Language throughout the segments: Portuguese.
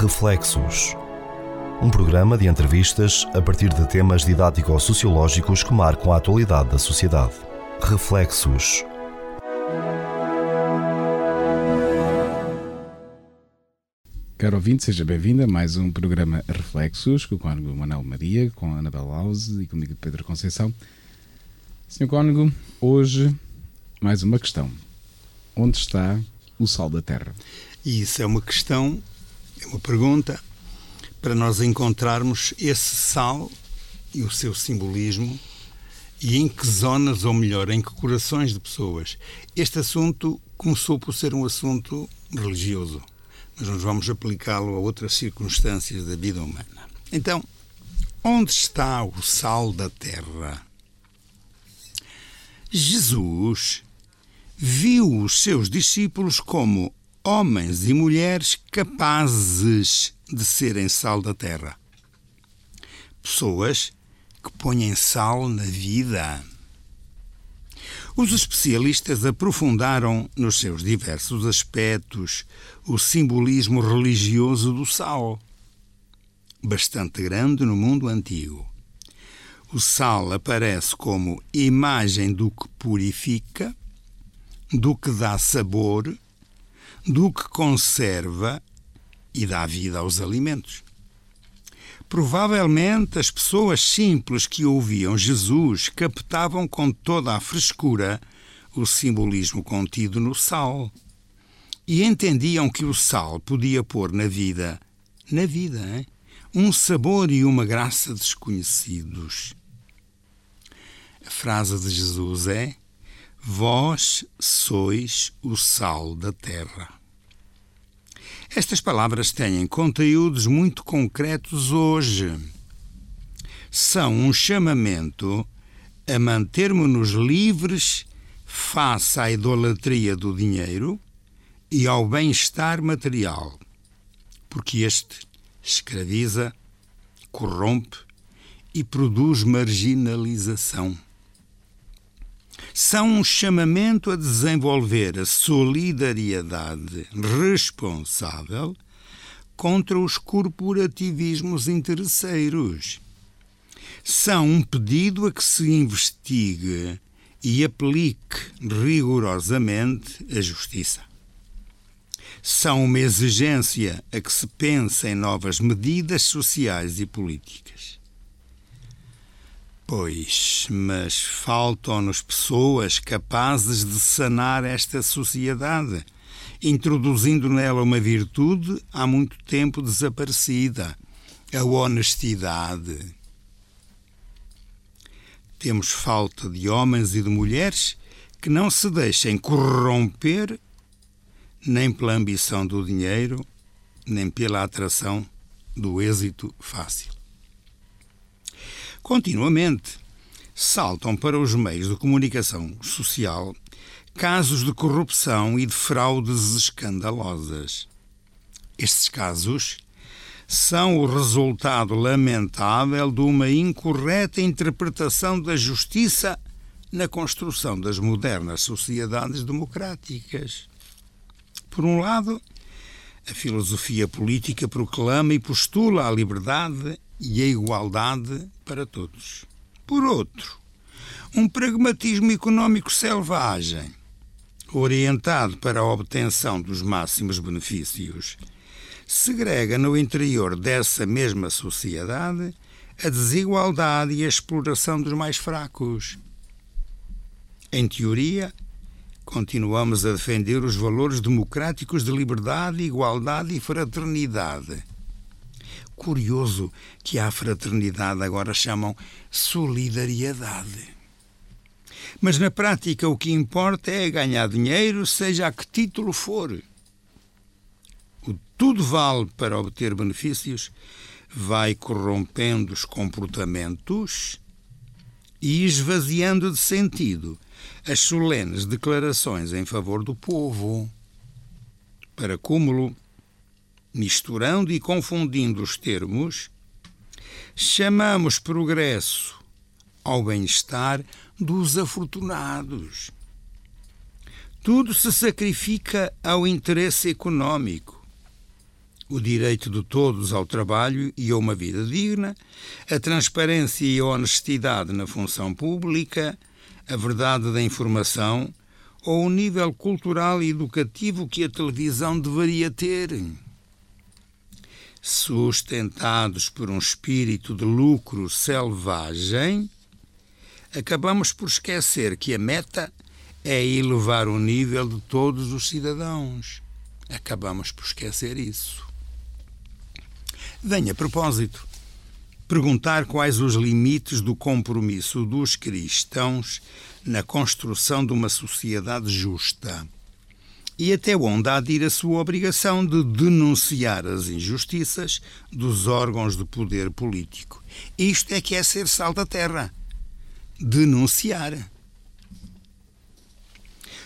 Reflexos. Um programa de entrevistas a partir de temas didático-sociológicos que marcam a atualidade da sociedade. Reflexos. Caro ouvinte, seja bem-vindo a mais um programa Reflexos com o Cónigo Manuel Maria, com a Anabel Alves e comigo Pedro Conceição. Senhor Cónigo, hoje mais uma questão. Onde está o sal da terra? E isso é uma questão, é uma pergunta para nós encontrarmos esse sal e o seu simbolismo e em que zonas, ou melhor, em que corações de pessoas. Este assunto começou por ser um assunto religioso mas nós vamos aplicá-lo a outras circunstâncias da vida humana. Então, onde está o sal da terra? Jesus viu os seus discípulos como homens e mulheres capazes de serem sal da terra. Pessoas que põem sal na vida. Os especialistas aprofundaram nos seus diversos aspectos o simbolismo religioso do sal, bastante grande no mundo antigo. O sal aparece como imagem do que purifica, do que dá sabor, do que conserva e dá vida aos alimentos. Provavelmente as pessoas simples que ouviam Jesus captavam com toda a frescura o simbolismo contido no sal e entendiam que o sal podia pôr na vida, na vida, hein? um sabor e uma graça desconhecidos. A frase de Jesus é: Vós sois o sal da terra. Estas palavras têm conteúdos muito concretos hoje. São um chamamento a mantermos-nos livres face à idolatria do dinheiro e ao bem-estar material, porque este escraviza, corrompe e produz marginalização são um chamamento a desenvolver a solidariedade responsável contra os corporativismos interesseiros. São um pedido a que se investigue e aplique rigorosamente a justiça. São uma exigência a que se pense em novas medidas sociais e políticas Pois, mas faltam-nos pessoas capazes de sanar esta sociedade, introduzindo nela uma virtude há muito tempo desaparecida, a honestidade. Temos falta de homens e de mulheres que não se deixem corromper nem pela ambição do dinheiro, nem pela atração do êxito fácil continuamente. Saltam para os meios de comunicação social casos de corrupção e de fraudes escandalosas. Estes casos são o resultado lamentável de uma incorreta interpretação da justiça na construção das modernas sociedades democráticas. Por um lado, a filosofia política proclama e postula a liberdade e a igualdade para todos. Por outro, um pragmatismo económico selvagem, orientado para a obtenção dos máximos benefícios, segrega no interior dessa mesma sociedade a desigualdade e a exploração dos mais fracos. Em teoria, continuamos a defender os valores democráticos de liberdade, igualdade e fraternidade Curioso que à fraternidade agora chamam solidariedade. Mas na prática o que importa é ganhar dinheiro, seja a que título for. O tudo vale para obter benefícios vai corrompendo os comportamentos e esvaziando de sentido as solenes declarações em favor do povo. Para cúmulo, misturando e confundindo os termos, chamamos progresso ao bem-estar dos afortunados. Tudo se sacrifica ao interesse econômico. o direito de todos ao trabalho e a uma vida digna, a transparência e a honestidade na função pública, a verdade da informação ou o nível cultural e educativo que a televisão deveria ter. Sustentados por um espírito de lucro selvagem, acabamos por esquecer que a meta é elevar o nível de todos os cidadãos. Acabamos por esquecer isso. Venha a propósito perguntar quais os limites do compromisso dos cristãos na construção de uma sociedade justa e até onde há de ir a sua obrigação de denunciar as injustiças dos órgãos de poder político. Isto é que é ser sal da terra. Denunciar.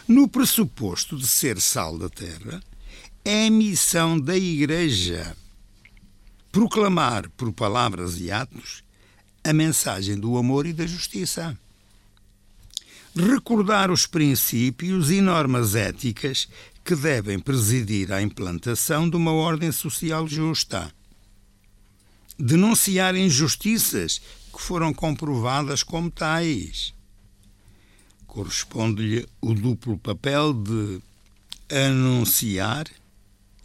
No pressuposto de ser sal da terra, é a missão da Igreja proclamar por palavras e atos a mensagem do amor e da justiça. Recordar os princípios e normas éticas que devem presidir à implantação de uma ordem social justa. Denunciar injustiças que foram comprovadas como tais. Corresponde-lhe o duplo papel de anunciar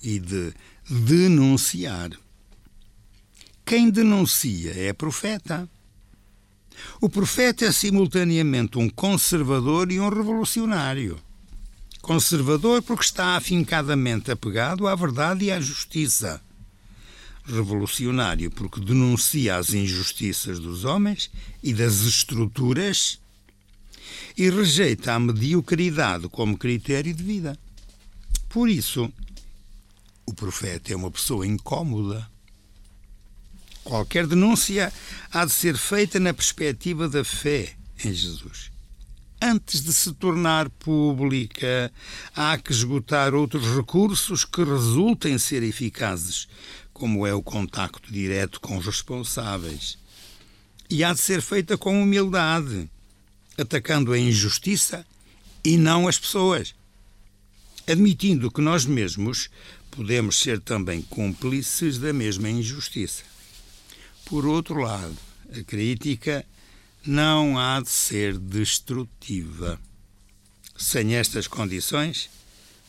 e de denunciar. Quem denuncia é profeta. O profeta é simultaneamente um conservador e um revolucionário. Conservador porque está afincadamente apegado à verdade e à justiça. Revolucionário porque denuncia as injustiças dos homens e das estruturas e rejeita a mediocridade como critério de vida. Por isso, o profeta é uma pessoa incômoda Qualquer denúncia há de ser feita na perspectiva da fé em Jesus. Antes de se tornar pública, há que esgotar outros recursos que resultem ser eficazes, como é o contacto direto com os responsáveis. E há de ser feita com humildade, atacando a injustiça e não as pessoas, admitindo que nós mesmos podemos ser também cúmplices da mesma injustiça. Por outro lado, a crítica não há de ser destrutiva. Sem estas condições,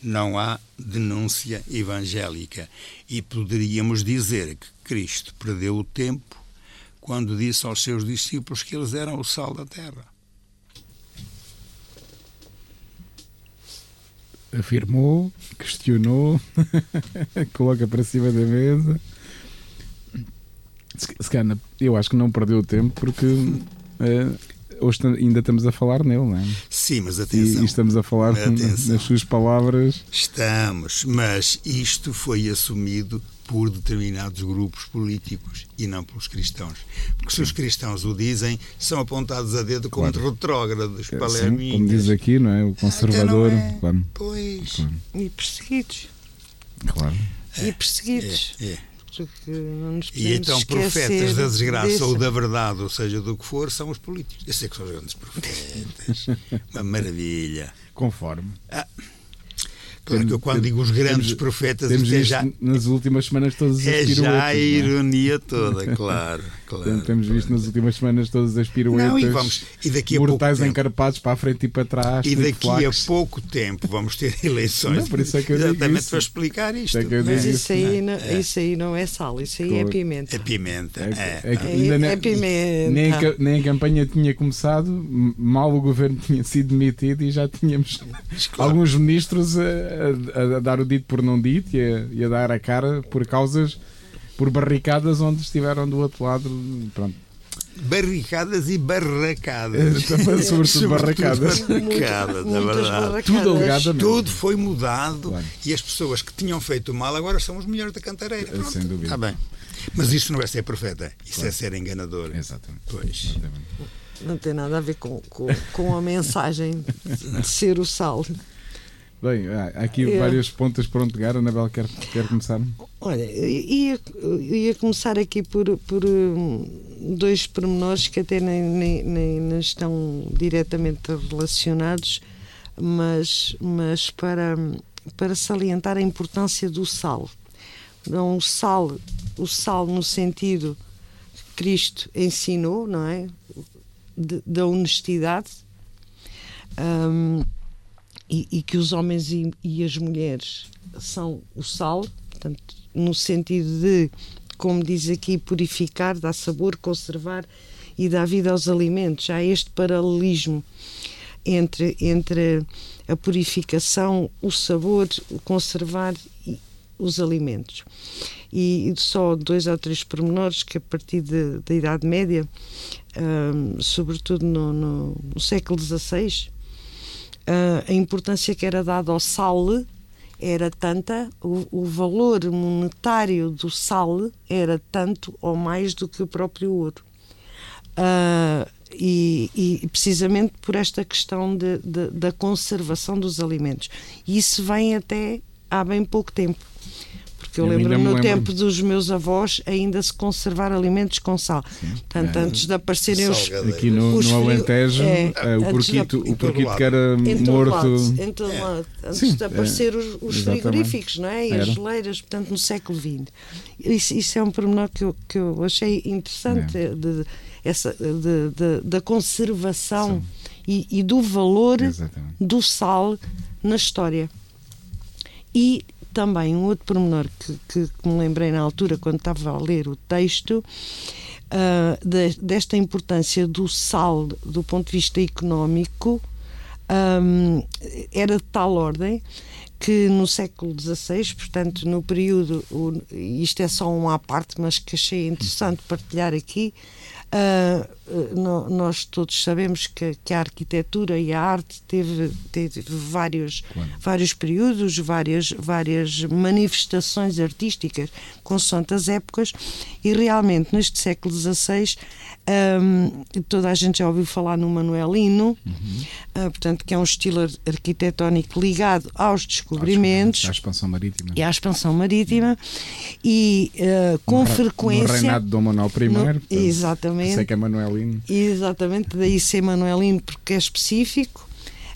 não há denúncia evangélica. E poderíamos dizer que Cristo perdeu o tempo quando disse aos seus discípulos que eles eram o sal da terra. Afirmou, questionou, coloca para cima da mesa se calhar, eu acho que não perdeu o tempo porque uh, hoje ainda estamos a falar nele, não é? Sim, mas atenção. E, e estamos a falar atenção. nas suas palavras. Estamos, mas isto foi assumido por determinados grupos políticos e não pelos cristãos. Porque se os cristãos o dizem, são apontados a dedo como claro. retrógrados, palerminhas. Como diz aqui, não é? O conservador. É. Claro. Pois. Claro. E perseguidos. Claro. E perseguidos. É, é que não nos E então, profetas da desgraça desse... ou da verdade, ou seja, do que for, são os políticos. Eu sei que são os grandes profetas. Uma maravilha. Conforme. Ah, Claro que eu quando digo os grandes temos, profetas temos é já, nas últimas semanas todas as é. É já a ironia toda, claro. Claro temos visto nas últimas semanas todas as piruetas. Não, e, vamos, e daqui a mortais encarpados para a frente e para trás. E daqui a pouco tempo vamos ter eleições. Não, por isso é que eu exatamente isso. para explicar isto. É Mas isso, aí não, é. isso aí não é sal, isso aí é pimenta. É pimenta. É, é, é, é pimenta. Nem, nem a campanha tinha começado, mal o governo tinha sido demitido e já tínhamos claro. alguns ministros a, a, a, dar o dito por não dito e a, e a dar a cara por causas, por barricadas onde estiveram do outro lado. Pronto barricadas e barracadas. Também, sobretudo barracadas. barracadas, na verdade. Tudo alegadamente. Tudo foi mudado claro. e as pessoas que tinham feito mal agora são os melhores da cantareira. Pronto. Sem dúvida. Está bem. Mas isso não é ser profeta, isso claro. é ser enganador. Exatamente. Pois. Exatamente. Não tem nada a ver com, com, com a mensagem de ser o sal. Bem, há aqui é. várias pontas para onde pegar. Anabel, quer, quer começar? Olha, ia, ia começar aqui por, por hum, dois pormenores que até nem, nem, nem estão diretamente relacionados, mas, mas para, para salientar a importância do sal. Não o sal, o sal no sentido que Cristo ensinou, não é? De, da honestidade. Um, e, e, que os homens e, e, as mulheres são o sal, portanto, no sentido de, como diz aqui, purificar, dar sabor, conservar e dar vida aos alimentos. Há este paralelismo entre, entre a purificação, o sabor, o conservar os alimentos. E, só dois ou três pormenores que a partir de, da Idade Média, um, sobretudo no, no, século XVI, a importância que era dada ao sal era tanta, o, o, valor monetário do sal era tanto ou mais do que o próprio ouro. Uh, e, e, precisamente por esta questão de, de, da conservação dos alimentos. Isso vem até há bem pouco tempo. Porque eu, eu lembro no lembro. tempo dos meus avós ainda se conservar alimentos com sal. Portanto, é. antes de aparecerem os. Aqui no, os no Alentejo, é, é, o porquito, o porquito que era morto. Lado, em todo é. lado, antes Sim, de aparecer os, os frigoríficos, não é? E as geleiras, portanto, no século XX. Isso, isso é um pormenor que eu, que eu achei interessante. É. De, essa, de, de, da conservação e, e, do valor Exatamente. do sal na história. E também um outro pormenor que, que, que, me lembrei na altura, quando estava a ler o texto, uh, de, desta importância do sal do ponto de vista económico, um, era de tal ordem que no século XVI, portanto, no período, isto é só um à parte, mas que achei interessante partilhar aqui, Uh, nós todos sabemos que, que, a arquitetura e a arte teve, teve vários, claro. vários períodos, várias, várias manifestações artísticas consoante as épocas e realmente neste século XVI um, toda a gente já ouviu falar no Manuelino, uhum. uh, portanto, que é um estilo arquitetónico ligado aos descobrimentos. À expansão marítima. E à expansão marítima. E uh, com no frequência. No reinado de Dom Manuel I. No, portanto, exatamente. Sei que é Manuelino. Exatamente, daí ser Manuelino, porque é específico.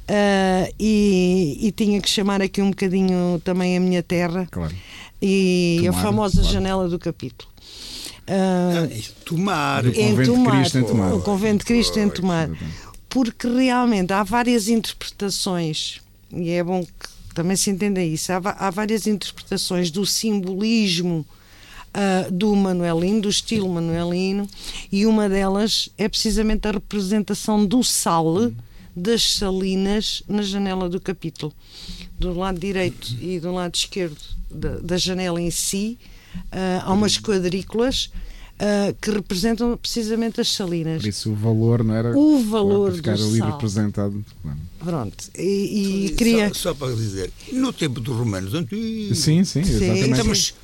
Uh, e, e, tinha que chamar aqui um bocadinho também a minha terra claro. e Tomar, a famosa claro. janela do capítulo. Uh, tomar. O convento de Cristo em Tomar. O convento de Cristo em Tomar. Porque realmente há várias interpretações, e é bom que também se entenda isso, há, há várias interpretações do simbolismo uh, do Manuelino, do estilo Manuelino, e uma delas é precisamente a representação do sal das salinas na janela do capítulo. Do lado direito e do lado esquerdo da, da janela em si, Uh, há umas quadrículas uh, que representam precisamente as salinas. Por isso o valor não era o valor claro, ficar ali sal. representado. Pronto, e, e queria. Só, só, para dizer, no tempo dos romanos antigos. Sim, sim, exatamente. Então, mas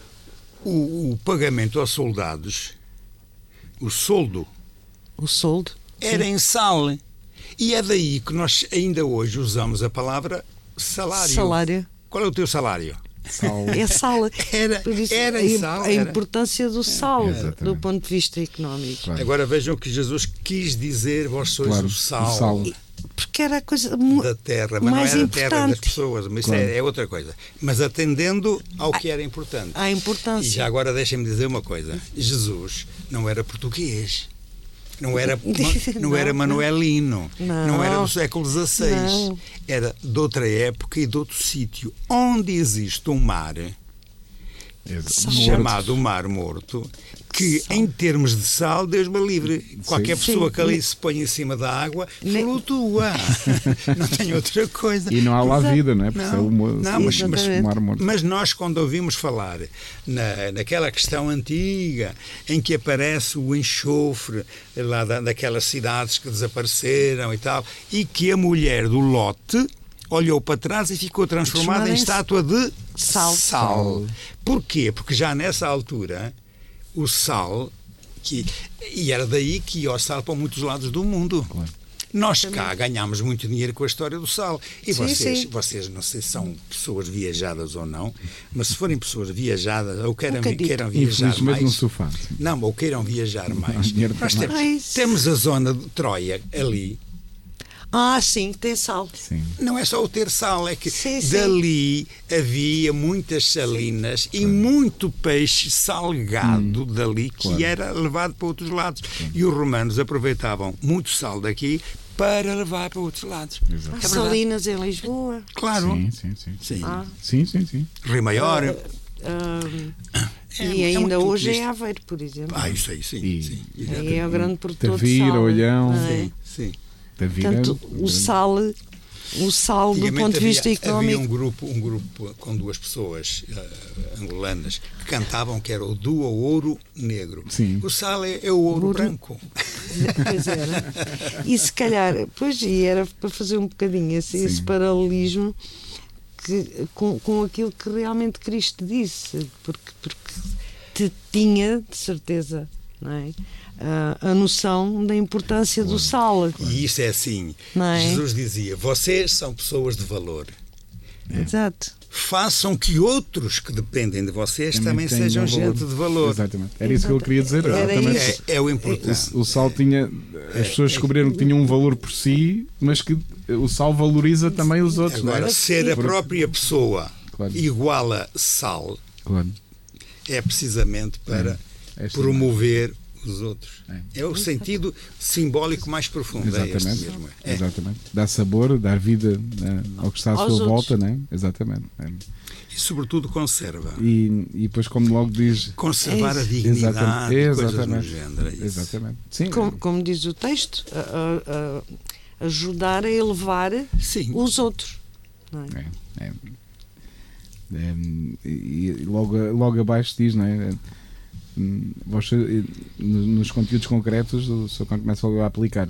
o, o, pagamento aos soldados, o soldo. O soldo? Era sim. em sal. E é daí que nós ainda hoje usamos a palavra salário. Salário. Qual é o teu salário? Sal. É sal. Era, isso, era a, sal. A importância do sal do ponto de vista económico. Claro. Agora vejam o que Jesus quis dizer: vós sois claro, o sal. O sal. Porque era a coisa da terra, mas mais não era importante. a terra das pessoas, mas claro. é, é, outra coisa. Mas atendendo ao que era importante. À importância. E já agora deixem-me dizer uma coisa: Jesus não era português. Não era, não, não era Manuelino, não. não. era do século XVI, era de outra época e de outro sítio. Onde existe um mar chamado Mar Morto, que em termos de sal, Deus me livre, qualquer Sim. pessoa Sim. que ali se põe em cima da água flutua. não tem outra coisa. E não há lá vida, não é? Porque não, é não mas, mas, mar morto. mas nós, quando ouvimos falar na, naquela questão antiga em que aparece o enxofre lá da, daquelas cidades que desapareceram e tal, e que a mulher do lote olhou para trás e ficou transformada em estátua de sal. sal. Porquê? Porque já nessa altura o sal, que, e era daí que ia o sal para muitos lados do mundo. Claro. Nós cá ganhámos muito dinheiro com a história do sal. E sim, vocês, sim. vocês, não sei se são pessoas viajadas ou não, mas se forem pessoas viajadas ou queiram, um queiram viajar mais. no sofá. Não, ou queiram viajar mais. Nós temos, temos a zona de Troia ali, Ah, sim, tem sal. Sim. Não é só o ter sal, é que Sim, sim. dali havia muitas salinas e muito peixe salgado dali que Claro. era levado para outros lados. E os romanos aproveitavam muito sal daqui para levar para outros lados. Exato. É. Salinas em Lisboa. Claro. Sim, sim, sim. Sim. Ah. Sim, sim, sim. Rio Maior. Ahm, É- e é ainda muito hoje é Aveiro, por exemplo. Ah, isso aí, sim. E- sim. Aí é o grande produtor Tavira, de sal. Olhão. não é? Sim, sim. Da vida. Portanto, o sal, o sal do ponto de vista havia, económico. Havia um grupo, um grupo com duas pessoas eh, angolanas que cantavam que era o duo ouro negro. Sim. O sal é, é o ouro, Ouro. branco. Pois era. E se calhar, pois, e era para fazer um bocadinho esse, esse paralelismo que, com, com aquilo que realmente Cristo disse, porque, porque te tinha, de certeza, não é? A, a noção da importância do sal. E isso é assim. Não é? Jesus dizia: vocês são pessoas de valor. Exato. Façam que outros que dependem de vocês também, tenham sejam valor. gente de valor. Exatamente. Era isso que eu queria dizer. Era Exatamente. É, é o importante. O, o sal tinha. As pessoas descobriram que tinha um valor por si, mas que o sal valoriza também os outros. não é? Agora, ser a própria pessoa Claro. igual a sal Claro. é precisamente para É assim, promover os outros. É. É. o sentido simbólico mais profundo. É Exatamente. mesmo. É. Exatamente. Dar sabor, dar vida né, ao que está à Aos sua outros. volta, né? Exatamente. É. E, sobretudo, conserva. E, e depois, como logo diz. Conservar É a dignidade, Exatamente. género. é isso. Exatamente. Sim. Como, como diz o texto, a- a- a- ajudar a elevar Sim. os outros. não é? É, é. E logo, logo abaixo diz, não é? Hum, Você, no- nos conteúdos concretos, o Sr. Conde começa logo a aplicar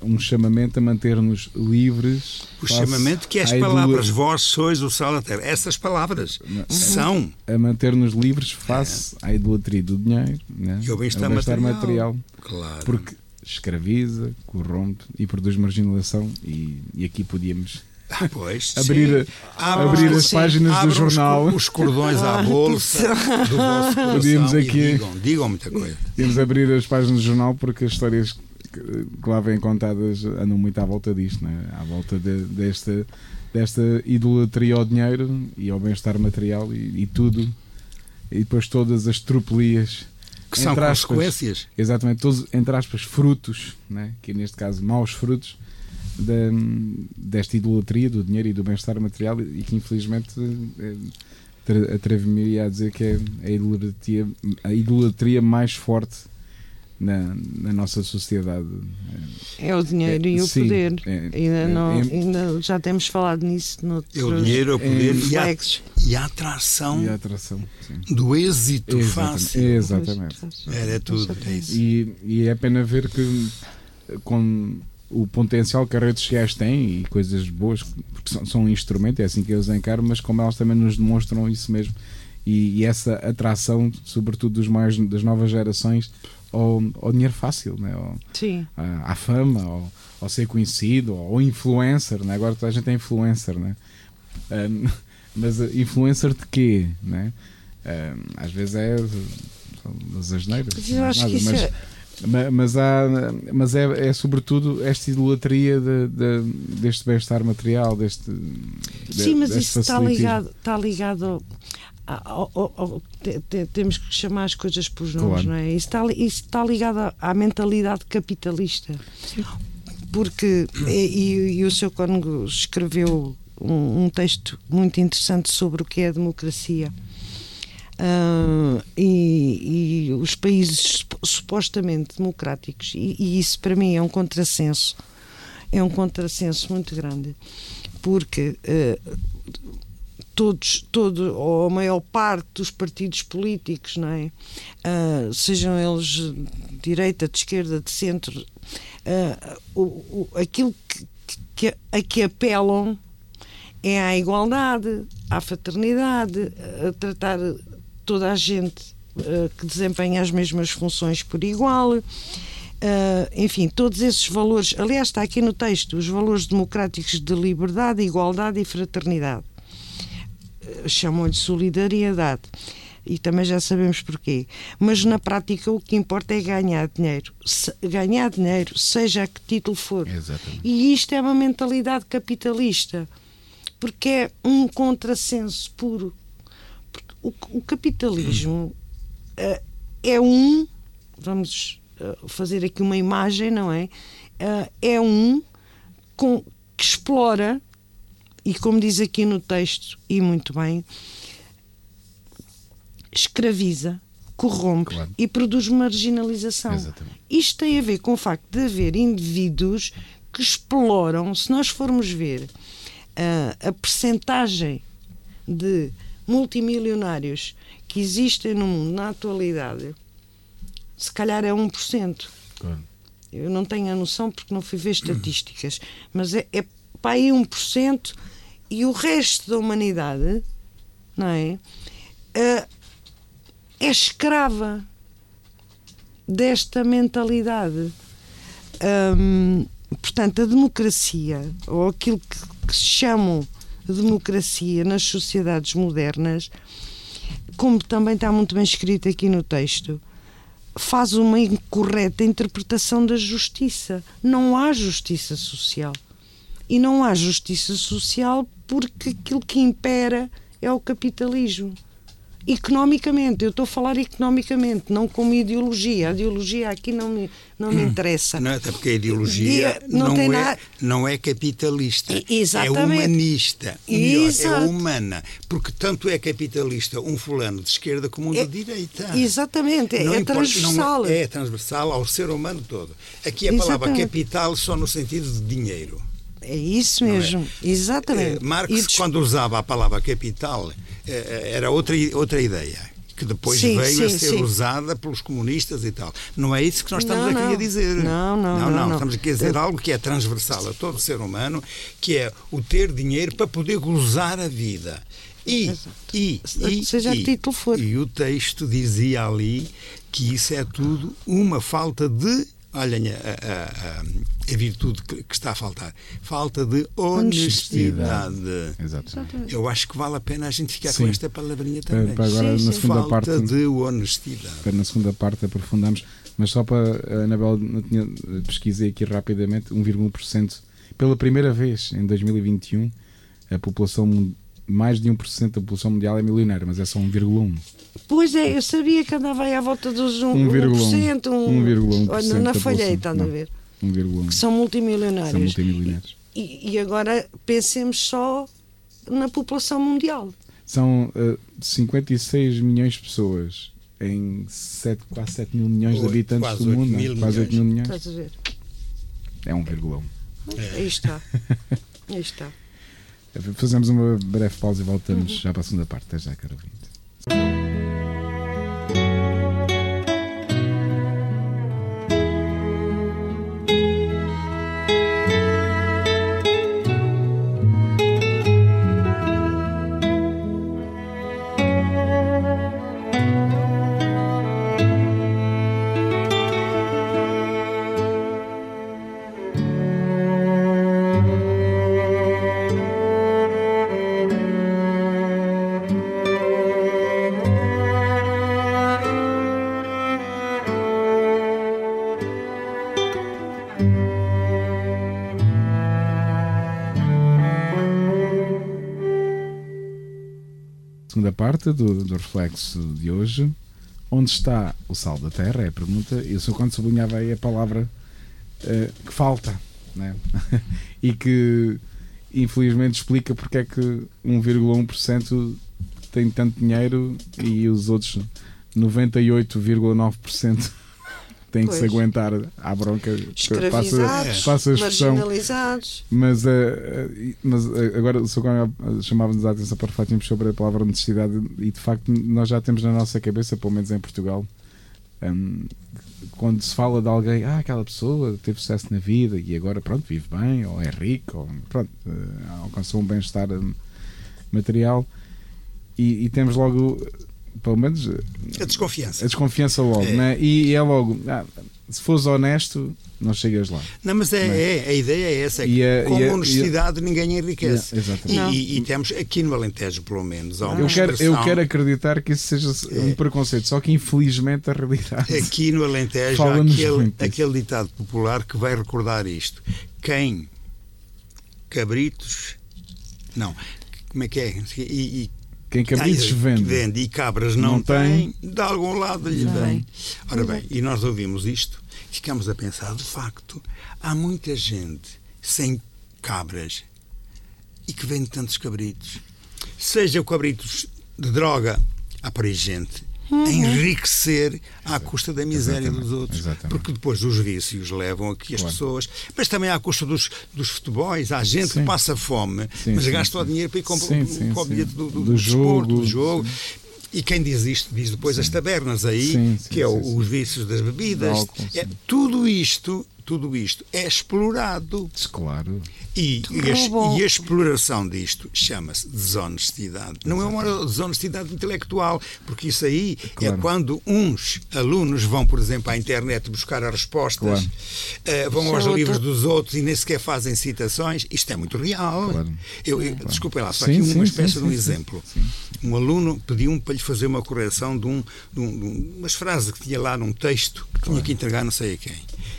um chamamento a manter-nos livres. O chamamento que é as palavras, vós sois o sal da terra. Essas palavras Não. são A manter-nos livres face à idolatria do dinheiro né? E ao bem-estar ao bem-estar material. Claro. Porque escraviza, corrompe e produz marginalização. E, e aqui podíamos Ah, pois, abrir, sim. a- Abram abrir os- as páginas do abram os jornal. cor- Os, cordões à Ah, bolsa do vosso coração Podíamos e aqui- digam, digam muita coisa. Temos a abrir as páginas do jornal porque as histórias que, lá vêm contadas andam muito à volta disto, né? à volta de- desta, desta idolatria ao dinheiro e ao bem-estar material e, e tudo, e depois todas as tropelias, Que são aspas. consequências. exatamente, todos, entre aspas, frutos, né? que neste caso maus frutos, da, desta idolatria do dinheiro e do bem-estar material e que infelizmente eh, atrevo-me a dizer que é a idolatria, a idolatria mais forte na, na nossa sociedade. É o dinheiro e o Sim, poder. é- ainda é- não, é- ainda já temos falado nisso noutros É o dinheiro, é o poder e, a, e a atração E a atração. Do êxito Exatamente. fácil. Exatamente. Era tudo. É isso. E, e é pena ver que com o potencial que as redes sociais têm e coisas boas, porque são, são um instrumento, é assim que eu os encaro, mas como elas também nos demonstram isso mesmo. E, e essa atração, sobretudo dos mais, das novas gerações, ao, ao dinheiro fácil, né? ao, Sim. à, à fama, ao, ao ser conhecido, ao influencer, né? agora toda a gente é influencer, né? Ahm, mas uh, influencer de quê? Né? Ahm, às vezes é das asneiras, Mas eu acho que isso mas, é, mas, há, mas é, é sobretudo esta idolatria de, de- deste bem-estar material, deste. de- Sim, mas isso está ligado, está ligado ao- ao- ao- te- te- temos que chamar as coisas pelos nomes, Claro. não é? Isso está, isso está ligado à, à mentalidade capitalista. Porque, e, e- e o seu Cónigo escreveu um, um texto muito interessante sobre o que é a democracia. Ah, e, e os países sup- supostamente democráticos, e, e isso para mim é um contrassenso, é um contrassenso muito grande, porque eh, todos, todo, ou a maior parte dos partidos políticos, não é? Ah, sejam eles de direita, de esquerda, de centro, o, o- aquilo que, que, a que apelam é à igualdade, à fraternidade, a tratar toda a gente ah, que desempenha as mesmas funções por igual. Ah, enfim, todos esses valores, aliás, está aqui no texto, os valores democráticos de liberdade, igualdade e fraternidade. Ah, Chamam-lhe solidariedade. e também já sabemos porquê. Mas na prática o que importa é ganhar dinheiro. Se, ganhar dinheiro, seja a que título for. Exatamente. E isto é uma mentalidade capitalista, porque é um contrassenso puro. O, o capitalismo uh, é um, vamos uh, fazer aqui uma imagem, não é? Uh, é um com, que explora, e como diz aqui no texto, e muito bem, escraviza, corrompe Claro. e produz marginalização. Exatamente. Isto tem a ver com o facto de haver indivíduos que exploram, se nós formos ver ah, a percentagem de multimilionários que existem no mundo na atualidade, se calhar é 1%. Claro. Eu não tenho a noção porque não fui ver estatísticas, mas é, é para aí 1% e o resto da humanidade, não é? Ah, é escrava desta mentalidade. Hum, portanto, a democracia, ou aquilo que, que se chamam de democracia nas sociedades modernas, como também está muito bem escrito aqui no texto, faz uma incorreta interpretação da justiça. Não há justiça social. E não há justiça social porque aquilo que impera é o capitalismo. Economicamente, eu estou a falar economicamente, não como ideologia. A ideologia aqui não me, não me interessa. Não, até porque a ideologia Dia- não não, é, nada- não é capitalista, exatamente. é humanista. Melhor, Exato. é humana. Porque tanto é capitalista um fulano de esquerda como um É- de direita. Exatamente, é, Não é importa- transversal. é, é transversal ao ser humano todo. Aqui a palavra Exatamente. capital só no sentido de dinheiro. É isso é? mesmo, exatamente. Eh, Marx, E quando usava a palavra capital, eh, era outra, outra ideia. Que depois Sim, veio a sim, ser sim. usada pelos comunistas e tal. Não é isso que nós estamos Não, aqui não. a dizer. Não, não, não, não. Estamos aqui a dizer algo que é transversal a todo ser humano, que é o ter dinheiro para poder gozar a vida. E, e, e, Seja e, título for. e o texto dizia ali que isso é tudo uma falta de. Olhem a, a- a- a virtude que, que está a faltar. Falta de honestidade. Exato. Eu acho que vale a pena a gente ficar Sim. com esta palavrinha também. para agora, Sim, na sim. segunda Falta parte, de honestidade. para na segunda parte aprofundamos, mas só para a tinha, pesquisei aqui rapidamente, 1,1% pela primeira vez em 2021 a população mais de 1% da população mundial é milionária, mas é só 1,1. Pois é, eu sabia que andava aí à volta dos 1%. 1,1%, 1, 1,1% Olha, na da folheia, população. estás a ver? 1,1. Que são multimilionários. São multimilionários. E, e agora pensemos só na população mundial. São uh, 56 milhões de pessoas em 7, quase 7 mil milhões de habitantes quase do mundo. é? mil quase 8 mil milhões. Estás a ver? É 1,1. Aí está. Aí está. Fazemos uma breve pausa e voltamos já para a segunda parte. Até já, caro ouvinte. Do, do reflexo de hoje. Onde está o sal da terra? É a pergunta. E o Sr. Conde sublinhava aí a palavra eh, que falta. Né? e que infelizmente explica porque é que 1,1% tem tanto dinheiro e os outros 98,9% têm que se Pois. aguentar à bronca. Escravizados, passa a expressão. marginalizados. Mas, eh, mas eh, agora o Sr. Coronel chamava-nos a atenção para refletirmos sobre a palavra honestidade e de facto nós já temos na nossa cabeça, pelo menos em Portugal, hum, quando se fala de alguém, ah, aquela pessoa teve sucesso na vida e agora pronto, vive bem, ou é rico, ou pronto, eh, alcançou um bem-estar hum, material e, e temos logo pelo menos A desconfiança. a desconfiança logo, É. né? E é logo, ah, se fores honesto, não chegas lá. Não, mas é, é, a ideia é essa. É que a- com a- honestidade ninguém enriquece. É, exatamente. E, e- e temos aqui no Alentejo, pelo menos, há uma Eu quero, eu quero acreditar que isso seja um preconceito, só que infelizmente a realidade. Aqui no Alentejo há aquele, aquele ditado popular que vai recordar isto. Quem cabritos. Não. Como é que é? E, e Quem cabritos vende. vende e cabras não, Não tem. tem, de algum lado lhe Não. vem. Ora bem, e nós ouvimos isto, ficamos a pensar, de facto, há muita gente sem cabras e que vende tantos cabritos. Seja cabritos de droga, há por aí gente a enriquecer à custa da miséria Exatamente, dos outros. exatamente. Porque depois os vícios levam a que as Claro. pessoas. Mas também à custa dos, dos futebols, há gente Sim. que passa fome, Sim, mas sim, gasta o sim. dinheiro para ir comprar Sim, sim, o sim. bilhete do, do, Do desporto, jogo, do jogo. E quem diz isto diz depois as tabernas aí, Sim, sim, que é o- sim, sim. os vícios das bebidas. Álcool, É, sim. tudo isto, tudo isto é explorado. Claro. E, e, a, e a exploração disto chama-se desonestidade. Não é uma desonestidade intelectual, porque isso aí Claro. é quando uns alunos vão, por exemplo, à internet buscar as respostas, Claro. eh, vão Isso aos é outro- livros dos outros e nem sequer fazem citações. Isto é muito real. Claro. Eu, eu- Desculpem lá, só Sim, aqui uma sim, espécie sim, de um sim, exemplo. sim. Um aluno pediu-me para lhe fazer uma correção de, um, de, um, de um- umas frases que tinha lá num texto que tinha que entregar não sei a quem.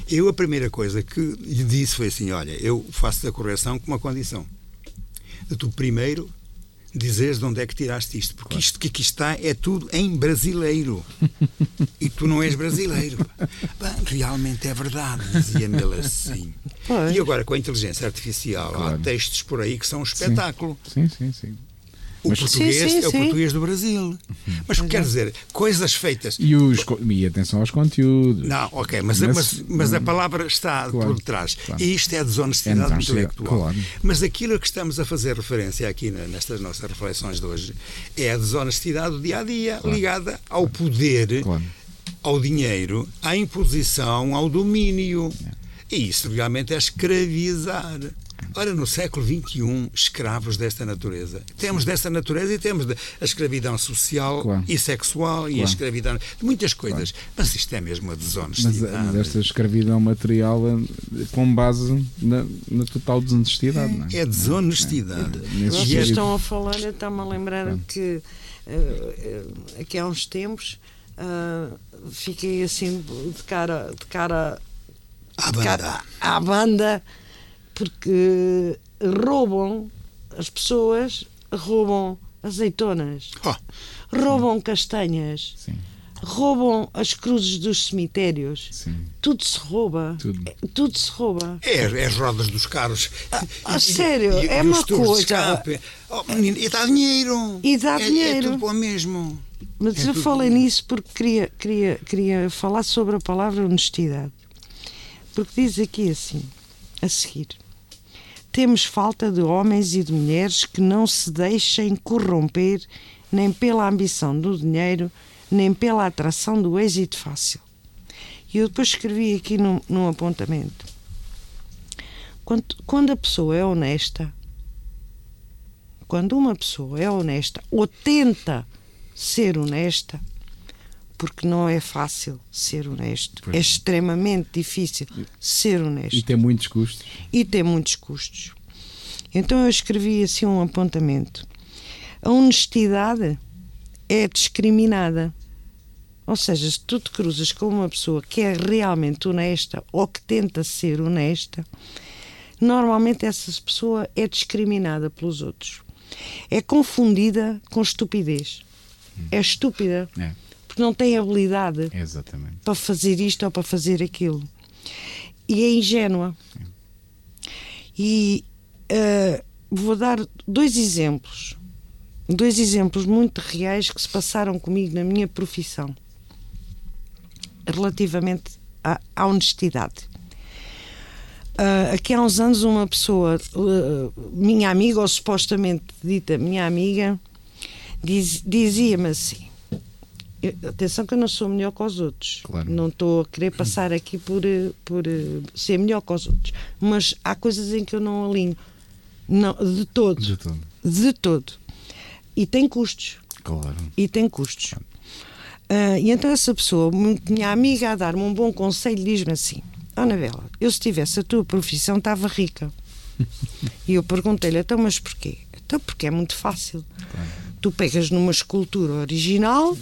Eu, a primeira coisa que lhe disse foi assim: olha, eu faço a correção com uma condição. De tu primeiro dizeres de onde é que tiraste isto, porque isto que aqui está é tudo em brasileiro. e tu não és brasileiro. Bem, realmente é verdade, dizia-me ele assim. Pois. E agora, com a inteligência artificial, Claro. há textos por aí que são um espetáculo. Sim, sim, sim. O Mas- português Sim, sim, é o sim. português do Brasil. Mas o que quer dizer? Coisas feitas. E, os, e atenção aos conteúdos. Não, ok, mas, Mas- mas, mas a palavra está Claro, por detrás. claro. E isto é desonestidade, É intelectual. claro. Mas aquilo a que estamos a fazer referência aqui nestas nossas reflexões de hoje é a desonestidade do dia a dia, ligada ao poder, ao dinheiro, à imposição, ao domínio. E isso realmente é escravizar. Ora, no século XXI, escravos desta natureza. Temos desta natureza e temos de- a escravidão social Claro. e sexual e a Claro. escravidão de muitas coisas. Mas isto é mesmo uma Mas, desonestidade. mas esta escravidão material eh, com base na, na total desonestidade, não é? É desonestidade. Vocês E é- estão a falar, eu estava-me a lembrar que eh, eh, aqui há uns tempos ah, fiquei assim de cara, de cara, À de banda. cara à banda porque roubam as pessoas, roubam azeitonas, Oh, roubam castanhas, Sim, roubam as cruzes dos cemitérios. sim. Tudo se rouba. Tudo. É, Tudo se rouba. é, é as rodas dos carros. a sério, é os uma coisa-. Oh, menino, e dá dinheiro. E dá É- dinheiro. É tudo o mesmo. Mas É eu falei nisso porque queria, queria, queria falar sobre a palavra honestidade. Porque diz aqui assim, a seguir: Temos falta de homens e de mulheres que não se deixem corromper nem pela ambição do dinheiro, nem pela atração do êxito fácil. E eu depois escrevi aqui num, num apontamento: quando, quando a pessoa é honesta, quando uma pessoa é honesta ou tenta ser honesta, porque não é fácil ser honesto, Pois é extremamente difícil ser honesto E tem muitos custos. e tem muitos custos. Então eu escrevi assim um apontamento. A honestidade é discriminada. Ou seja, se tu te cruzas com uma pessoa que é realmente honesta ou que tenta ser honesta, normalmente essa pessoa é discriminada pelos outros. É confundida com estupidez. É estúpida, É, porque não tem habilidade exatamente. para fazer isto ou para fazer aquilo. E é ingênua. E eh, vou dar dois exemplos. Dois exemplos muito reais que se passaram comigo na minha profissão relativamente à, à honestidade. Ah, aqui há uns anos, uma pessoa, ah, minha amiga, ou supostamente dita minha amiga, diz- dizia-me assim: eu- atenção que eu não sou melhor que os outros. Claro. Não estou a querer passar aqui por, eh, por eh, ser melhor que os outros. Mas há coisas em que eu não alinho. Não, de todo. De todo. De todo. E tem custos. Claro. e tem custos. Ah, e então essa pessoa, minha amiga a dar-me um bom conselho, diz-me assim: Ana Bela, eu se tivesse a tua profissão estava rica. e eu perguntei-lhe, então, mas porquê? Então, porque é muito fácil. Tu pegas numa escultura original,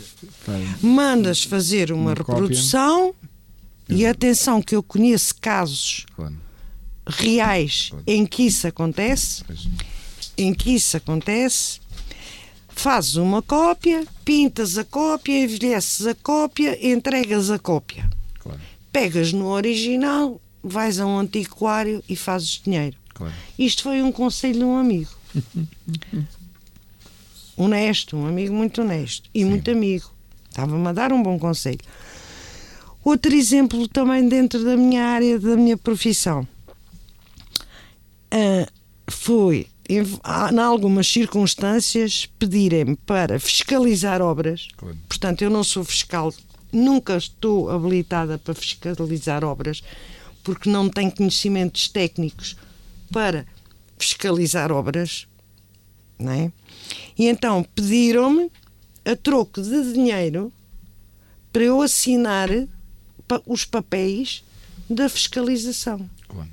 mandas fazer uma, Uma cópia. reprodução e atenção que eu conheço casos Claro. reais em que isso acontece, Pois. em que isso acontece, fazes uma cópia, pintas a cópia, envelheces a cópia, entregas a cópia. Claro. Pegas no original, vais a um antiquário e fazes dinheiro. Claro. Isto foi um conselho de um amigo. honesto, um amigo muito honesto e muito amigo. Estava-me a dar um bom conselho. Outro exemplo também dentro da minha área, da minha profissão, ah, foi, em, em algumas circunstâncias, pedirem-me para fiscalizar obras. Claro. Portanto, eu não sou fiscal, nunca estou habilitada para fiscalizar obras, porque não tenho conhecimentos técnicos para fiscalizar obras, não é? E então pediram-me a troco de dinheiro para eu assinar os papéis da fiscalização. Claro.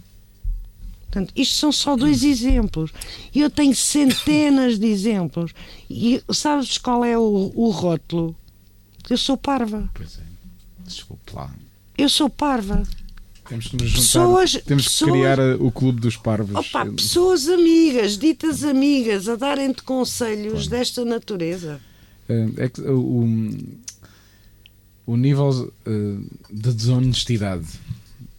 Portanto, isto são só dois exemplos. E eu tenho centenas de exemplos. E sabes qual é o, o rótulo? Eu sou parva. Pois é. Desculpe lá. Eu sou parva. Temos que nos juntar. Pessoas- Temos que pessoas- criar uh, o clube dos parvos. Opa, pessoas amigas, ditas amigas, a darem-te conselhos desta natureza. Uh, é que o, o nível uh, de desonestidade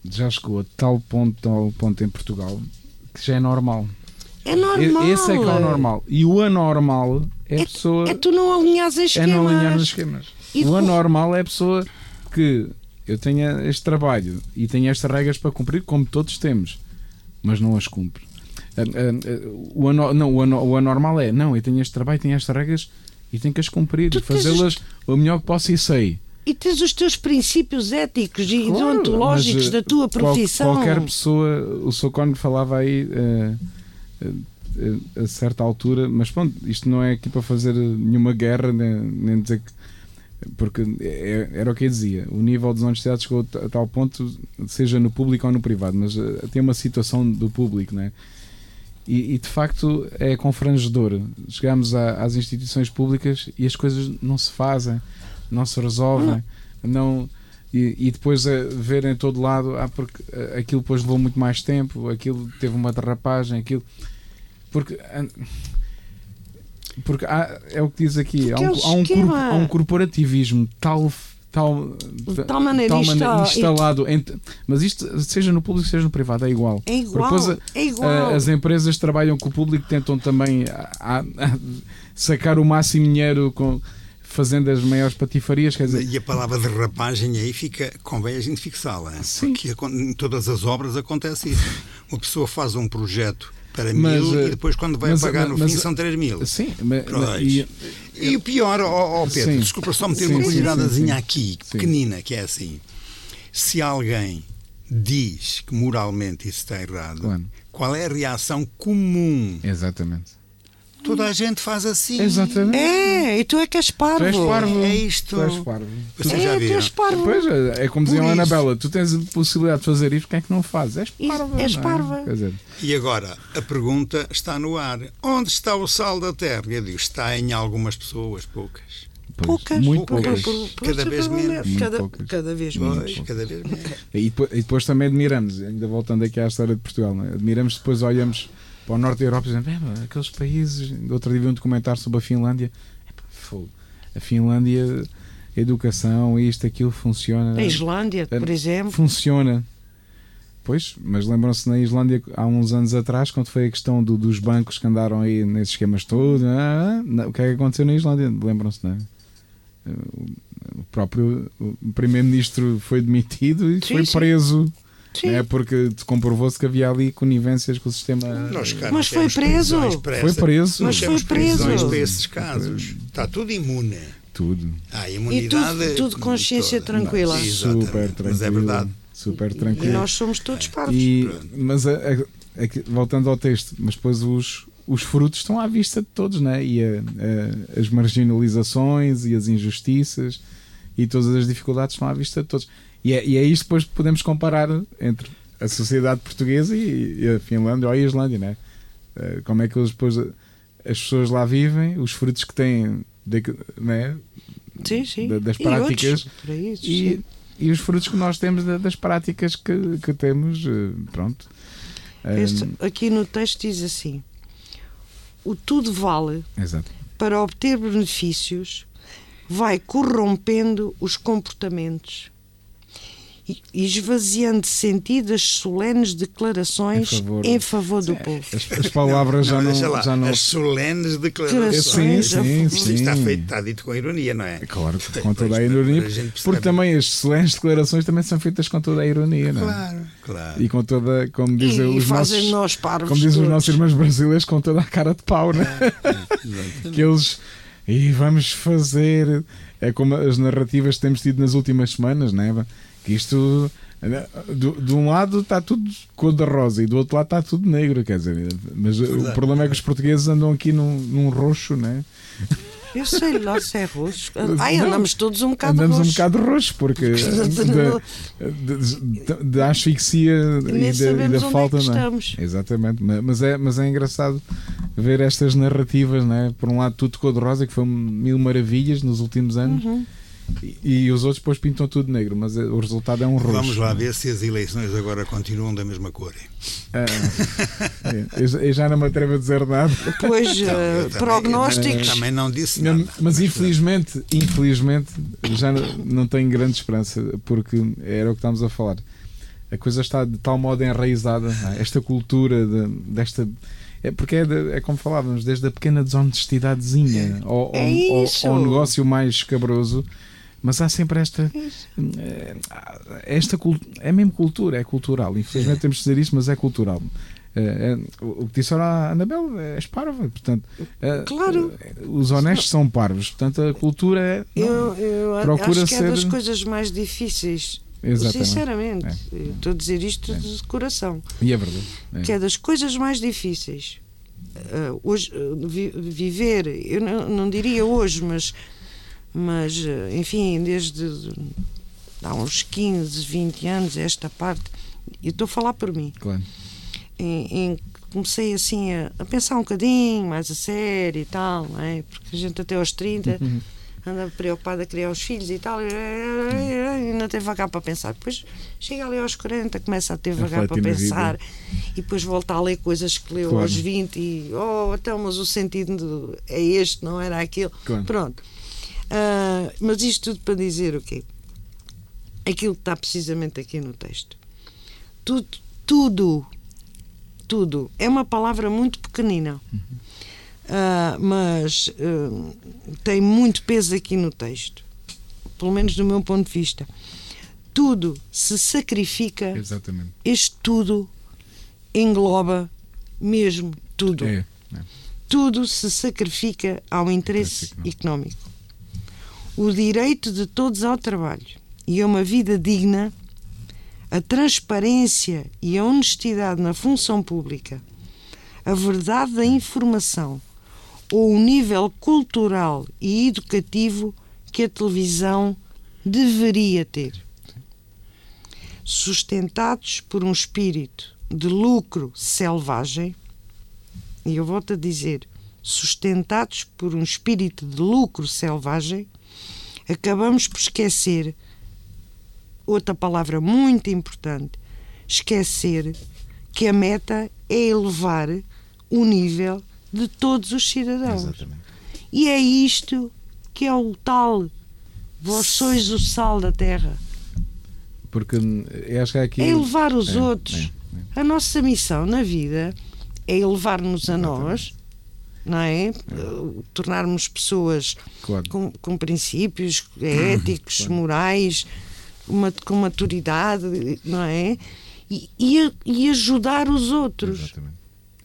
já chegou a tal ponto, tal ponto em Portugal que já é normal. É normal. Esse é que é o normal. E o anormal é a pessoa. É tu não alinhas em É esquemas. não alinhar nos esquemas. E o depois- anormal é a pessoa que eu tenho este trabalho e tenho estas regras para cumprir, como todos temos, mas não as cumpre. Ah, ah, ah, O, ano- não, o, ano- o anormal é, não, eu tenho este trabalho, tenho estas regras e tenho que as cumprir e fazê-las o melhor que posso e sei. E tens os teus princípios éticos e Claro, deontológicos mas, eh, da tua qual- profissão. qualquer pessoa, o Socorro falava aí eh, eh, a certa altura, mas pronto, isto não é aqui para fazer nenhuma guerra, nem, nem dizer que. Porque é- era o que eu dizia, o nível de desonestidade chegou a tal ponto, seja no público ou no privado, mas eh, tem uma situação do público, não é? E, e, de facto é confrangedor. Chegamos a- às instituições públicas e as coisas não se fazem, não se resolvem, não. E, e depois a ver em todo lado, ah, porque ah, aquilo depois levou muito mais tempo, aquilo teve uma derrapagem, aquilo. Porque. Porque há, é o que diz aqui, há é um, o há um, corpo- há um corporativismo tal. Tal, De tal maneira insta- instalado, em- mas isto, seja no público, seja no privado, é igual. É igual. Depois, é igual. ah, As empresas trabalham com o público, tentam também ah, ah, sacar o máximo dinheiro com, fazendo as maiores patifarias. Quer dizer, E a palavra derrapagem aí fica, convém a gente fixá-la. Sim. Porque em todas as obras acontece isso. Uma pessoa faz um projeto para Mas, mil eh, e depois quando vai mas- pagar no mas- fim são três mil. sim, mas, Pois. e- E o pior, ó ó, Pedro, Sim. desculpa só meter Sim, uma sim. aqui, pequenina, que é assim. Se alguém diz que moralmente isso está errado, Claro. qual é a reação comum? exatamente. Toda a gente faz assim. Exatamente. É, e tu é que és parvo. Tu és parvo. É isto. Tu és parvo. Vocês É, já tu viram? és parvo. Pois, é como Por dizia a. Anabela, tu tens a possibilidade de fazer isto, quem é que não faz? És parva. és é? parva. Quer dizer, E agora, a pergunta está no ar. Onde está o sal da terra? Eu digo, está em algumas pessoas, poucas. Poucas. muito poucas. poucas. Por- Cada vez menos. Cada, poucas. cada vez menos. Pois, cada vez menos. E depois, e depois também admiramos, ainda voltando aqui à história de Portugal, é? admiramos depois olhamos para o norte da Europa dizemos, "É, aqueles países, outro dia vi um documentário sobre a Finlândia, Epá, fogo. a Finlândia, educação, isto, aquilo funciona. A Islândia, por É, exemplo. Funciona. Pois, mas lembram-se na Islândia há uns anos atrás, quando foi a questão do- dos bancos que andaram aí nesses esquemas todos, ah, ah, o que é que aconteceu na Islândia? Lembram-se, não é? O próprio primeiro-ministro foi demitido e Sim, foi preso, Sim. Não é? porque comprovou-se que havia ali conivências com o sistema. Nós cá Mas foi preso. Foi preso. Mas foi preso. para esses casos. Está tudo imune. Tudo. Há E imunidade. tudo, tudo consciência toda. tranquila. Super tranquilo. Mas é verdade. Super E tranquilo. nós somos todos parvos. E- mas a- a- a voltando ao texto, mas depois os, os frutos estão à vista de todos, né? e a, a, as marginalizações e as injustiças e todas as dificuldades estão à vista de todos. E é, e é isto depois podemos comparar entre a sociedade portuguesa e, a Finlândia ou a Islândia, né? Uh, como é que eles depois as pessoas lá vivem, os frutos que têm de, né? sim, sim. das práticas e, outros, e, e, os frutos que nós temos das práticas que, que temos, uh, pronto. Este, aqui no texto diz assim: o tudo vale Exato. para obter benefícios, vai corrompendo os comportamentos esvaziando sentido as solenes declarações em favor, em favor do povo. As, as palavras não, já, não, lá, já não. As solenes declarações. Sim, sim, sim. Está, feito, está dito com ironia, não é? Claro, com toda a ironia. Porque também as solenes declarações também são feitas com toda a ironia, não é? Claro, claro. E com toda, como dizem e os nossos. Nós parvos como dizem os nossos irmãos brasileiros, com toda a cara de pau, né? que eles. E vamos fazer. É como as narrativas que temos tido nas últimas semanas, não é? Que isto do, de um lado está tudo cor de rosa e do outro lado está tudo negro, quer dizer, mas o problema é que os portugueses andam aqui num, num roxo, né? Eu sei lá se é roxo. Ai, andamos todos um bocado andamos roxo. um bocado roxo, porque da asfixia e da, e da falta. É não é? Exatamente, mas é, mas é engraçado ver estas narrativas, né? por um lado, tudo cor de rosa, que foi mil maravilhas nos últimos anos. Uhum e, e, os outros depois pintam tudo negro, mas o resultado é um roxo. Vamos lá ver se as eleições agora continuam da mesma cor. Ah, eu, já não me atrevo a dizer nada. Pois, uh, prognósticos. Também não disse nada. Mas, mas infelizmente, infelizmente, já não tenho grande esperança, porque era o que estamos a falar. A coisa está de tal modo enraizada, é? esta cultura de, desta. É porque é, de, é, como falávamos, desde a pequena desonestidadezinha é. ao, ao, ao, negócio mais escabroso mas há sempre esta. Eh, esta é mesmo cultura, é cultural. Infelizmente é. temos de dizer isso, mas é cultural. É, é, o que disse a Anabel é parva, portanto, claro. os honestos são parvos, portanto, a cultura é, eu, eu procura acho que ser... é das coisas mais difíceis. Exatamente. Sinceramente, é. estou a dizer isto de coração. E é verdade. Que é das coisas mais difíceis. Uh, hoje, uh, vi, viver, eu não, não diria hoje, mas mas enfim, desde há uns 15, 20 anos, esta parte, eu estou a falar por mim. Claro. Em, em, comecei assim a, a, pensar um bocadinho mais a sério e tal, não é? Porque a gente até aos 30 uhum. anda preocupada a criar os filhos e tal, e não tem vagar para pensar. Depois chega ali aos 40, começa a ter vagar para pensar e depois volta a ler coisas que leu claro. aos 20 e, oh, então, mas o sentido é este, não era aquilo. Claro. Pronto. Uh, mas isto tudo para dizer o quê? Aquilo que está precisamente aqui no texto. Tudo, tudo, tudo. É uma palavra muito pequenina, uh, mas uh, tem muito peso aqui no texto, pelo menos do meu ponto de vista. Tudo se sacrifica. Exatamente. Este tudo engloba mesmo tudo. É, é. Tudo se sacrifica ao interesse económico o direito de todos ao trabalho e a uma vida digna, a transparência e a honestidade na função pública, a verdade da informação ou o nível cultural e educativo que a televisão deveria ter. Sustentados por um espírito de lucro selvagem, e eu volto a dizer, sustentados por um espírito de lucro selvagem, acabamos por esquecer outra palavra muito importante: esquecer que a meta é elevar o nível de todos os cidadãos. Exatamente. E é isto que é o tal. Vós sois o sal da terra. Porque acho que aqui. É elevar os é, outros. É, é. A nossa missão na vida é elevar-nos a nós não é? Tornarmos pessoas claro. com, com, princípios éticos, claro. morais, uma, com maturidade, não é? E, e, e ajudar os outros. Exatamente.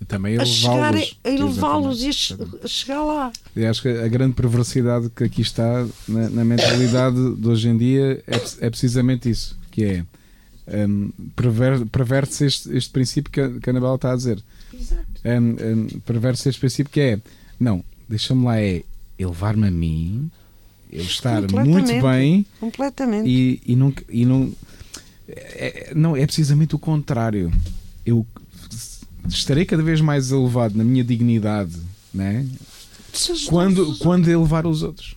Também a chegar a elevá-los e a, chegar lá. Eu acho que a grande perversidade que aqui está na, na mentalidade de hoje em dia é, é precisamente isso, que é um, perver, perverte-se este, este princípio que a, que a Anabela está a dizer. Um, um, perverso este princípio que é, não, deixa-me lá é elevar-me a mim, eu estar muito bem completamente. E, e não, e não, é, não, é precisamente o contrário. Eu estarei cada vez mais elevado na minha dignidade, né? quando, quando elevar os outros.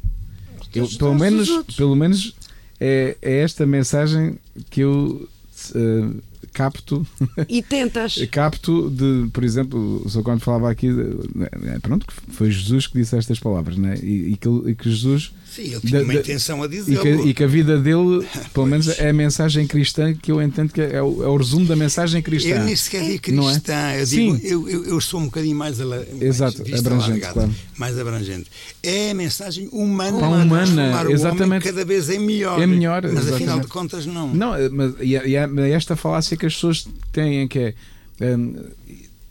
Eu, pelo menos, pelo menos é, é esta mensagem que eu uh, capto. E tentas. capto de, por exemplo, o Sr. quando falava aqui, né, pronto, foi Jesus que disse estas palavras, né? e, e, que, e que Jesus Sim, ele tinha da, uma intenção a dizer. E que, e que, a vida dele, pelo menos, é a mensagem cristã que eu entendo que é o, é o resumo da mensagem cristã. Eu nem sequer digo cristã, é? eu, digo, Sim. Eu, eu, eu, sou um bocadinho mais, ala, mais Exato, abrangente, claro. mais abrangente. É a mensagem humana, a humana exatamente. cada vez é melhor. É melhor, mas exatamente. afinal de contas não. Não, mas e, e esta falácia que as pessoas têm que é. Um,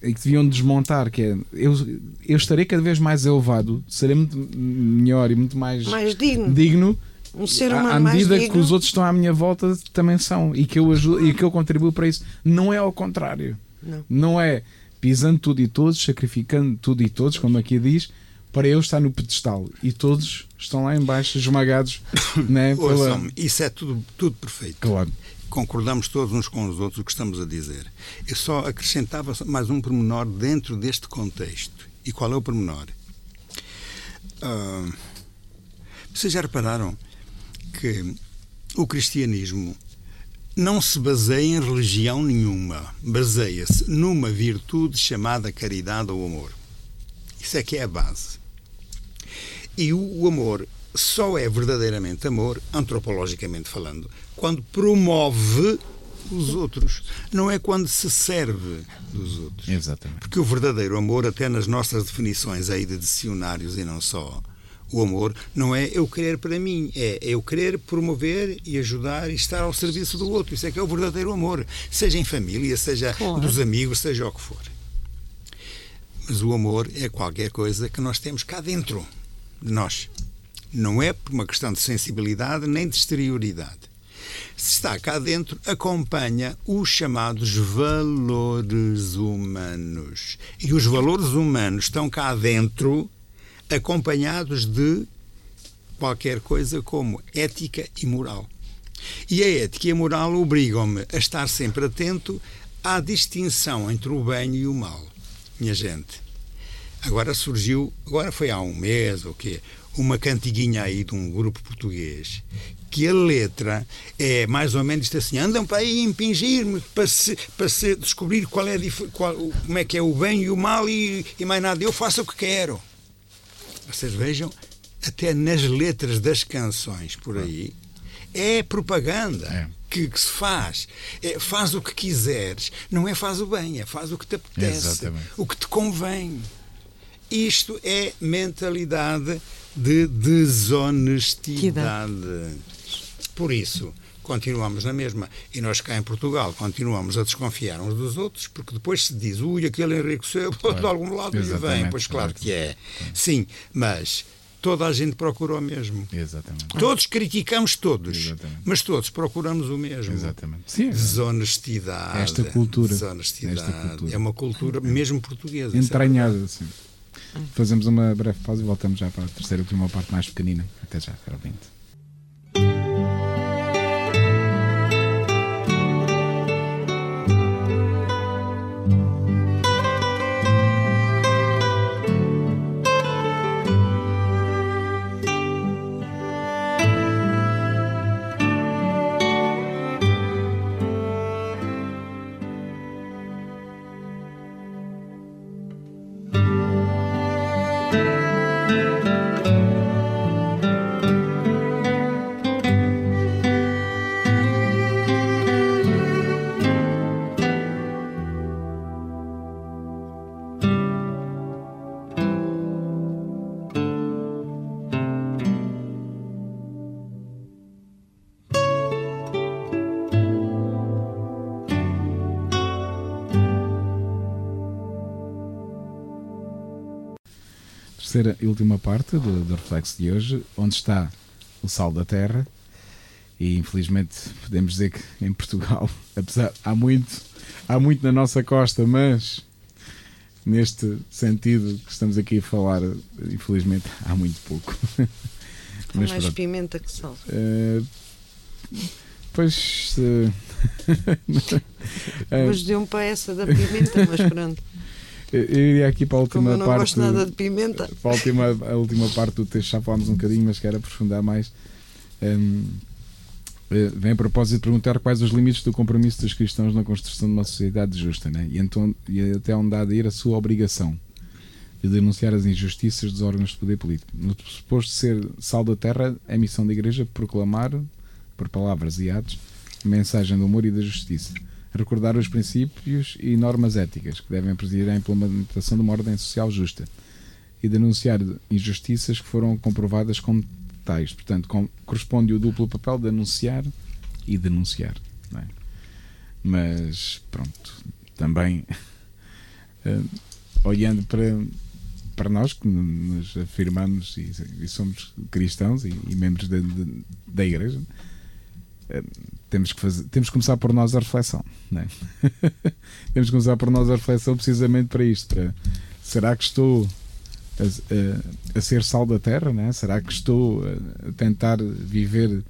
e que deviam desmontar, que é eu, eu estarei cada vez mais elevado, serei muito melhor e muito mais, mais digno. digno um ser humano à medida mais que os outros estão à minha volta também são e que eu ajudo e que eu contribuo para isso. Não é ao contrário. Não, não é pisando tudo e todos, sacrificando tudo e todos, como aqui diz, para eu estar no pedestal e todos estão lá embaixo esmagados. né, pela... Isso é tudo, tudo perfeito. Claro concordamos todos uns com os outros o que estamos a dizer. Eu só acrescentava mais um pormenor dentro deste contexto. E qual é o pormenor? Uh, vocês já repararam que o cristianismo não se baseia em religião nenhuma, baseia-se numa virtude chamada caridade ou amor. Isso é que é a base. E o amor só é verdadeiramente amor, antropologicamente falando, quando promove os outros, não é quando se serve dos outros. Exatamente. Porque o verdadeiro amor, até nas nossas definições aí de dicionários e não só, o amor não é eu querer para mim, é eu querer promover e ajudar e estar ao serviço do outro. Isso é que é o verdadeiro amor, seja em família, seja claro. dos amigos, seja o que for. Mas o amor é qualquer coisa que nós temos cá dentro de nós. Não é por uma questão de sensibilidade nem de exterioridade. Se está cá dentro, acompanha os chamados valores humanos. E os valores humanos estão cá dentro acompanhados de qualquer coisa como ética e moral. E a ética e a moral obrigam-me a estar sempre atento à distinção entre o bem e o mal. Minha gente, agora surgiu, agora foi há um mês ou quê, uma cantiguinha aí de um grupo português que a letra é mais ou menos assim: andam para aí impingir-me para, se, para se descobrir qual é, qual, como é que é o bem e o mal e, e mais nada. Eu faço o que quero. Vocês vejam, até nas letras das canções por aí, é propaganda. É. Que, que, se faz. É, faz o que quiseres. Não é faz o bem, é faz o que te apetece, Exatamente. o que te convém. Isto é mentalidade de desonestidade. Por isso, continuamos na mesma. E nós cá em Portugal continuamos a desconfiar uns dos outros, porque depois se diz, ui, aquele enriqueceu, claro. de algum lado lhe vem. Pois claro que é. Sim, mas toda a gente procura o mesmo. Exatamente. Todos criticamos todos, Exatamente. mas todos procuramos o mesmo. Exatamente. Sim, é. desonestidade. Esta cultura. Desonestidade. Esta cultura. É uma cultura mesmo portuguesa. Entranhada, sim. Fazemos uma breve pausa e voltamos já para a terceira e última parte mais pequenina. Até já, caro 20. Terceira e última parte do, do reflexo de hoje, onde está o sal da terra. E infelizmente podemos dizer que em Portugal, apesar há muito, há muito na nossa costa, mas neste sentido que estamos aqui a falar, infelizmente, há muito pouco. Mas, mais pronto. pimenta que sal. Uh, pois. Uh, Hoje deu-me para essa da pimenta, mas pronto. Eu iria aqui para a última Como eu não parte. gosto nada de pimenta. Para a última, a última parte do texto já falámos um bocadinho, mas quero aprofundar mais. Um, eh, vem a propósito de perguntar quais os limites do compromisso dos cristãos na construção de uma sociedade justa, né? e, então, e até onde há de ir a sua obrigação de denunciar as injustiças dos órgãos de poder político. No suposto ser sal da terra, é missão da Igreja proclamar, por palavras e atos, a mensagem do amor e da justiça recordar os princípios e normas éticas que devem presidir a implementação de uma ordem social justa e denunciar injustiças que foram comprovadas como tais. Portanto, com, corresponde o duplo papel de anunciar e denunciar. É? Mas, pronto, também uh, olhando para, para nós que nos afirmamos e, e somos cristãos e, e membros da, da Igreja, temos que, fazer, temos que começar por nós a reflexão. É? temos que começar por nós a reflexão precisamente para isto. Para, será que estou a, a, a, ser sal da terra? Não é? Será que estou a tentar viver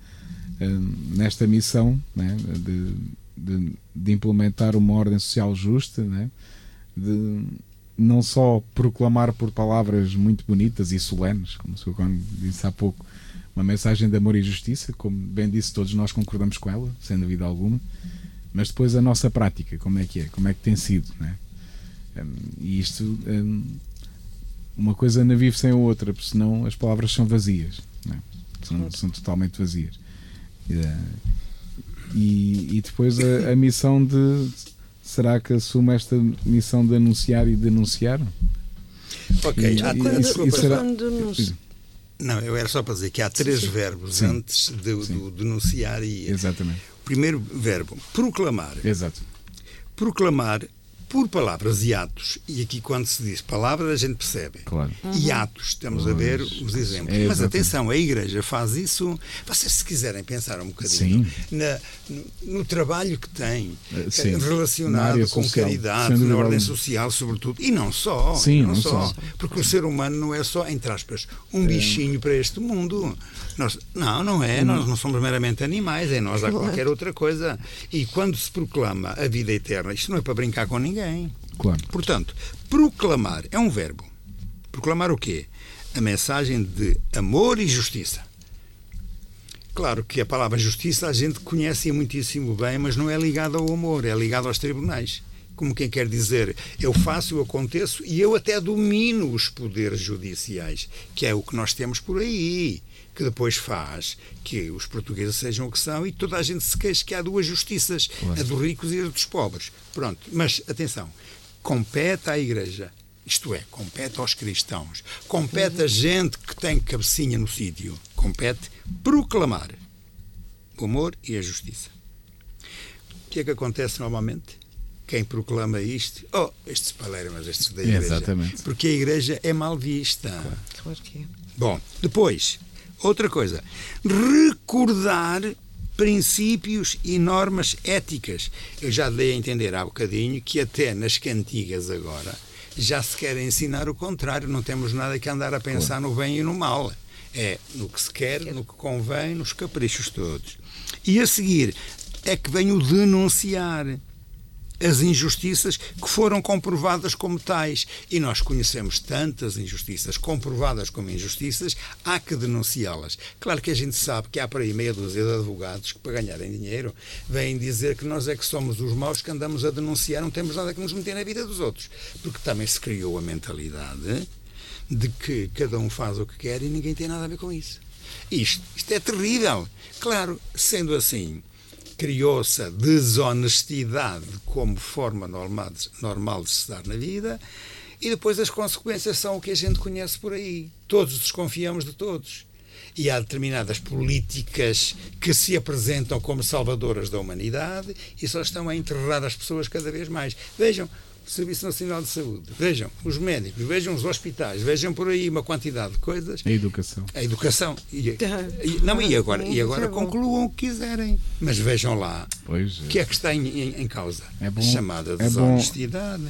a, nesta missão é? de, de, de, implementar uma ordem social justa? Não é? De não só proclamar por palavras muito bonitas e solenes, como o Sr. disse há pouco, uma mensagem de amor e justiça, como bem disse, todos nós concordamos com ela, sem dúvida alguma, mas depois a nossa prática, como é que é, como é que tem sido, né? e isto, um, uma coisa não vive sem a outra, porque senão as palavras são vazias, né? são, são totalmente vazias. E, e depois a, a, missão de será que assume esta missão de anunciar e denunciar? Ok, e, há, quando, e, e será, quando não, eu era só para dizer que há três sim, verbos sim. antes de, do denunciar e. Exatamente. Primeiro verbo, proclamar. Exato. Proclamar por palavras e atos, e aqui quando se diz palavras a gente percebe. Claro. E atos, estamos a ver os exemplos. É, Mas atenção, a Igreja faz isso. Vocês, se quiserem pensar um bocadinho na, no, no, trabalho que tem eh, Sim. relacionado com social. caridade, na ordem social, sobretudo, e não só. Sim, não, não só. só. Porque o ser humano não é só, entre aspas, um é. bichinho para este mundo. Nós, não, não é. Nós não somos meramente animais, é nós há qualquer outra coisa. E quando se proclama a vida eterna, isto não é para brincar com ninguém. Claro. Portanto, proclamar é um verbo. Proclamar o quê? A mensagem de amor e justiça. Claro que a palavra justiça a gente conhece muitíssimo bem, mas não é ligada ao amor, é ligada aos tribunais como quem quer dizer, eu faço, eu aconteço e eu até domino os poderes judiciais, que é o que nós temos por aí que depois faz que os portugueses sejam o que são e toda a gente se queixa que há duas justiças, a dos ricos e a dos pobres. Pronto, mas atenção, compete à Igreja, isto é, compete aos cristãos, compete a gente que tem cabecinha no sítio, compete proclamar o amor e a justiça. O que é que acontece normalmente? Quem proclama isto, oh, estes palermas, estes da igreja. Exatamente. Porque a igreja é mal vista. Claro, claro que é. Bom, depois, Outra coisa, recordar princípios e normas éticas. Eu já dei a entender há bocadinho que até nas cantigas agora já se quer ensinar o contrário, não temos nada que andar a pensar no bem e no mal. É no que se quer, no que convém, nos caprichos todos. E a seguir é que vem o denunciar as injustiças que foram comprovadas como tais. E nós conhecemos tantas injustiças comprovadas como injustiças, há que denunciá-las. Claro que a gente sabe que há por aí meia dúzia de advogados que, para ganharem dinheiro, vêm dizer que nós é que somos os maus que andamos a denunciar, não temos nada que nos meter na vida dos outros. Porque também se criou a mentalidade de que cada um faz o que quer e ninguém tem nada a ver com isso. Isto, isto é terrível. Claro, sendo assim, criou-se a desonestidade como forma normal normal de se dar na vida e depois as consequências são o que a gente conhece por aí. Todos desconfiamos de todos. E há determinadas políticas que se apresentam como salvadoras da humanidade e só estão a enterrar as pessoas cada vez mais. Vejam, Serviço Nacional de Saúde, vejam os médicos, vejam os hospitais, vejam por aí uma quantidade de coisas. A educação. A educação. E, e, não, e agora, e agora concluam o que quiserem. Mas vejam lá Pois, o que é que está em, em, em causa. É bom- Chamada é desonestidade.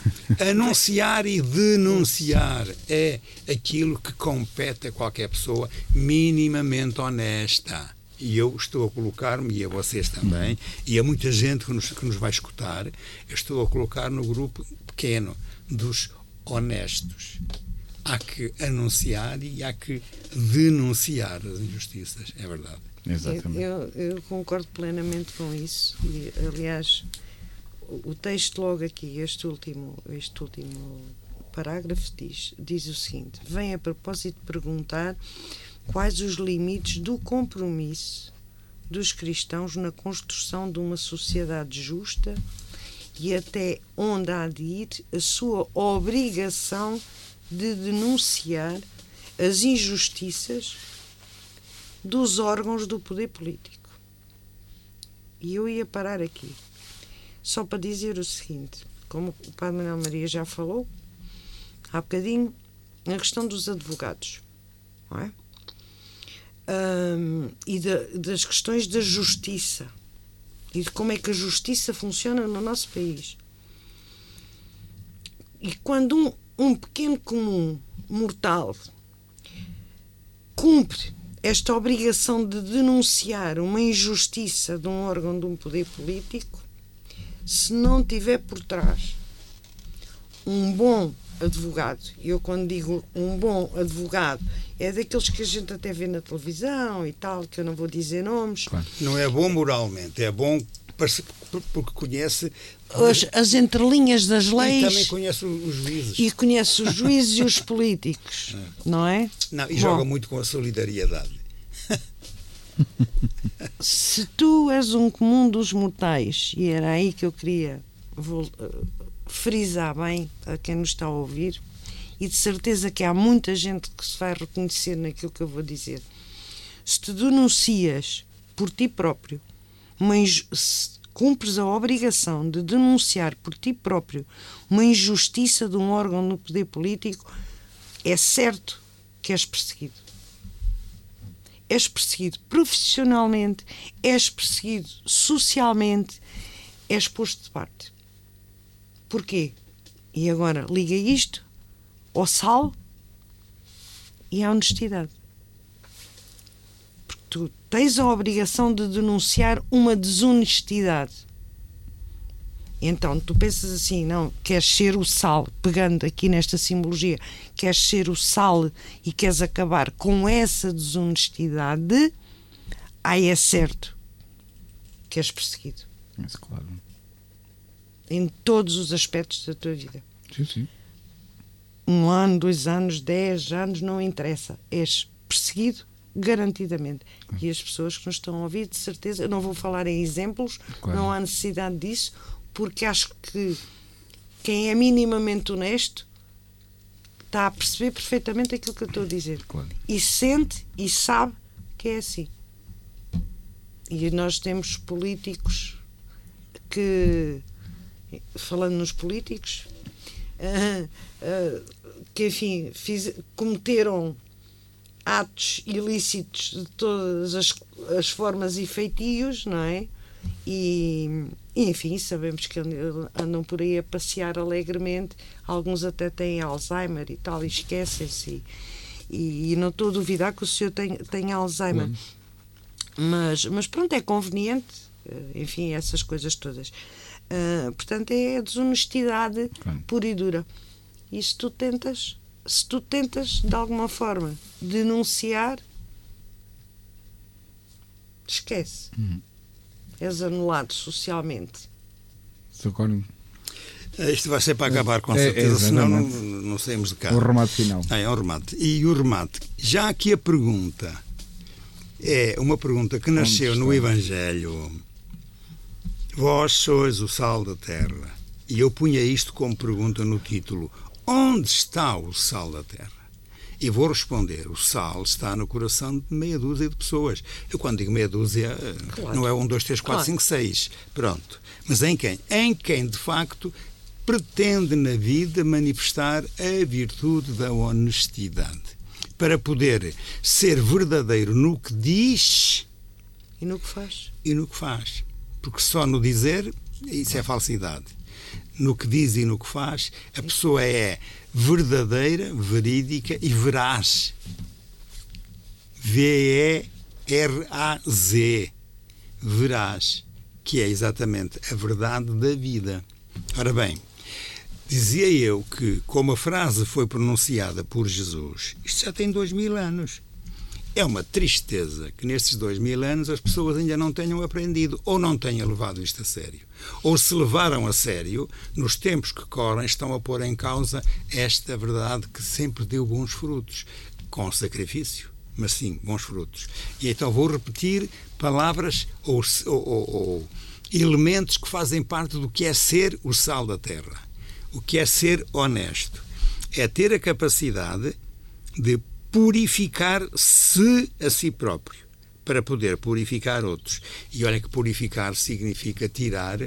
Anunciar e denunciar é aquilo que compete a qualquer pessoa minimamente honesta. E eu estou a colocar-me, e a vocês também, e a muita gente que nos, que nos vai escutar, eu estou a colocar no grupo pequeno dos honestos. Há que anunciar e há que denunciar as injustiças. É verdade. Exatamente. Eu, eu concordo plenamente com isso. E, aliás, o texto logo aqui, este último, este último parágrafo diz, diz o seguinte: vem a propósito de perguntar quais os limites do compromisso dos cristãos na construção de uma sociedade justa e até onde há de ir a sua obrigação de denunciar as injustiças dos órgãos do poder político. E eu ia parar aqui, só para dizer o seguinte: como o Padre Manuel Maria já falou há bocadinho, a questão dos advogados, não é? Ahm, e da- das questões da justiça e de como é que a justiça funciona no nosso país. E quando um, um pequeno comum mortal cumpre esta obrigação de denunciar uma injustiça de um órgão de um poder político, se não tiver por trás um bom advogado, e eu quando digo um bom advogado, é daqueles que a gente até vê na televisão e tal, que eu não vou dizer nomes, Claro. Não é bom moralmente, é bom porque conhece as, as entrelinhas das e também leis conhece os juízes. e conhece os juízes e os políticos, não é? Não, e Bom. joga muito com a solidariedade. se tu és um comum dos mortais, e era aí que eu queria frisar bem a quem nos está a ouvir, e de certeza que há muita gente que se vai reconhecer naquilo que eu vou dizer. Se te denuncias por ti próprio, se cumpres a obrigação de denunciar por ti próprio uma injustiça de um órgão no poder político, é certo que és perseguido és perseguido profissionalmente, és perseguido socialmente, és posto de parte. Porquê? E agora liga isto ao sal e à honestidade. Porque tu tens a obrigação de denunciar uma desonestidade. Então tu pensas assim, não, queres ser o sal, pegando aqui nesta simbologia, queres ser o sal e queres acabar com essa desonestidade, aí é certo que és perseguido Mas, claro. Em todos os aspectos da tua vida. Sim, sim. Um ano, dois anos, dez anos, não interessa. És perseguido garantidamente. E as pessoas que nos estão a ouvir, de certeza, eu não vou falar em exemplos, Claro. não há necessidade disso, porque acho que quem é minimamente honesto está a perceber perfeitamente aquilo que eu estou a dizer. Claro. E sente e sabe que é assim. E nós temos políticos que, falando nos políticos, ah, ah, que enfim fiz- cometeram atos ilícitos de todas as, as formas e feitios, não é? E, enfim, sabemos que andam- por aí a passear alegremente, alguns até têm Alzheimer e tal, e esquecem-se. E, e não estou a duvidar que o senhor tem, tem Alzheimer. Mas, mas pronto, é conveniente, eh, enfim, essas coisas todas. Ah, portanto, é a desonestidade Claro. pura e dura. E se tu tentas, se tu tentas de alguma forma denunciar, esquece. És anulado socialmente. Sr. Cónigo, Eh, Isto vai ser para acabar com É, certeza, senão não, não saímos de cá. o remate final. Ah, é um remate. E o remate, já aqui a pergunta é uma pergunta que nasceu no? Evangelho. Vós sois o sal da terra. E eu punha isto como pergunta no título: Onde está o sal da terra? E vou responder: o sal está no coração de meia dúzia de pessoas. Eu, quando digo meia dúzia, eh, Claro. não é um, dois, três, quatro, Claro. cinco, seis. Pronto. Mas em quem? Em quem, de facto, pretende na vida manifestar a virtude da honestidade para poder ser verdadeiro no que diz e no que faz. E no que faz. Porque só no dizer, isso é falsidade. No que diz e no que faz, a pessoa é verdadeira, verídica e veraz. V-E-R-A-Z. Veraz. Que é exatamente a verdade da vida. Ora bem, dizia eu que, como a frase foi pronunciada por Jesus, isto já tem dois mil anos. É uma tristeza que nestes dois mil anos as pessoas ainda não tenham aprendido ou não tenham levado isto a sério. Ou se levaram a sério, nos tempos que correm estão a pôr em causa esta verdade que sempre deu bons frutos, com sacrifício, mas sim bons frutos. E então vou repetir palavras ou, ou, ou elementos que fazem parte do que é ser o sal da terra. O que é ser honesto? É ter a capacidade de purificar-se a si próprio para poder purificar outros. E olha que purificar significa tirar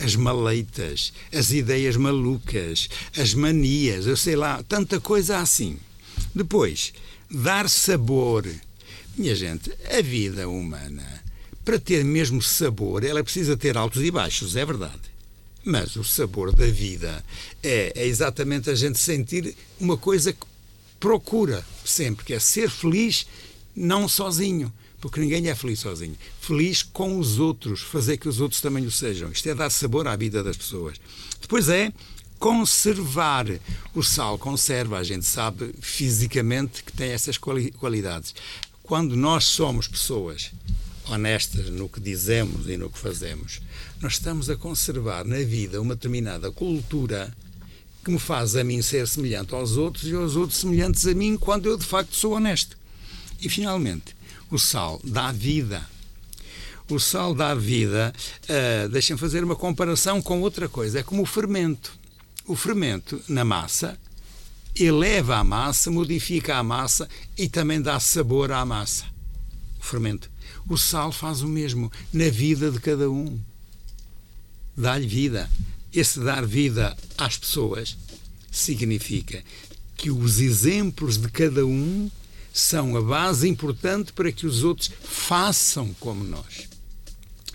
as maleitas, as ideias malucas, as manias, eu sei lá, tanta coisa assim. Depois, dar sabor. Minha gente, a vida humana, para ter mesmo sabor, ela precisa ter altos e baixos, é verdade. Mas o sabor da vida é, é exatamente a gente sentir uma coisa que procura sempre, que é ser feliz não sozinho, porque ninguém é feliz sozinho. Feliz com os outros, fazer que os outros também o sejam. Isto é dar sabor à vida das pessoas. Depois é conservar. O sal conserva, a gente sabe fisicamente que tem essas qualidades. Quando nós somos pessoas honestas no que dizemos e no que fazemos, nós estamos a conservar na vida uma determinada cultura que me faz a mim ser semelhante aos outros e aos outros semelhantes a mim quando eu de facto sou honesto. E finalmente, o sal dá vida. O sal dá vida. Uh, Deixem fazer uma comparação com outra coisa. É como o fermento. O fermento na massa eleva a massa, modifica a massa e também dá sabor à massa. O fermento. O sal faz o mesmo na vida de cada um. Dá-lhe vida esse dar vida às pessoas significa que os exemplos de cada um são a base importante para que os outros façam como nós.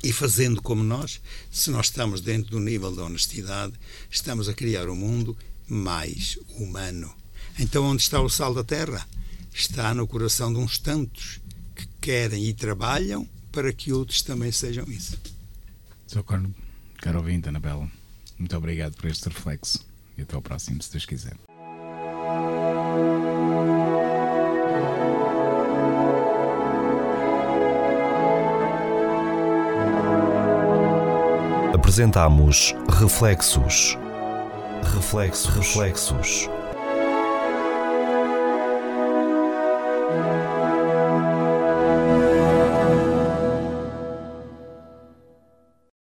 E fazendo como nós, se nós estamos dentro do nível da honestidade, estamos a criar um mundo mais humano. Então, onde está o sal da terra? Está no coração de uns tantos que querem e trabalham para que outros também sejam isso. Sr. Corno, caro ouvinte, Anabela. Muito obrigado por este reflexo e até ao próximo, se Deus quiser. Apresentamos Reflexos. Reflexos. Reflexos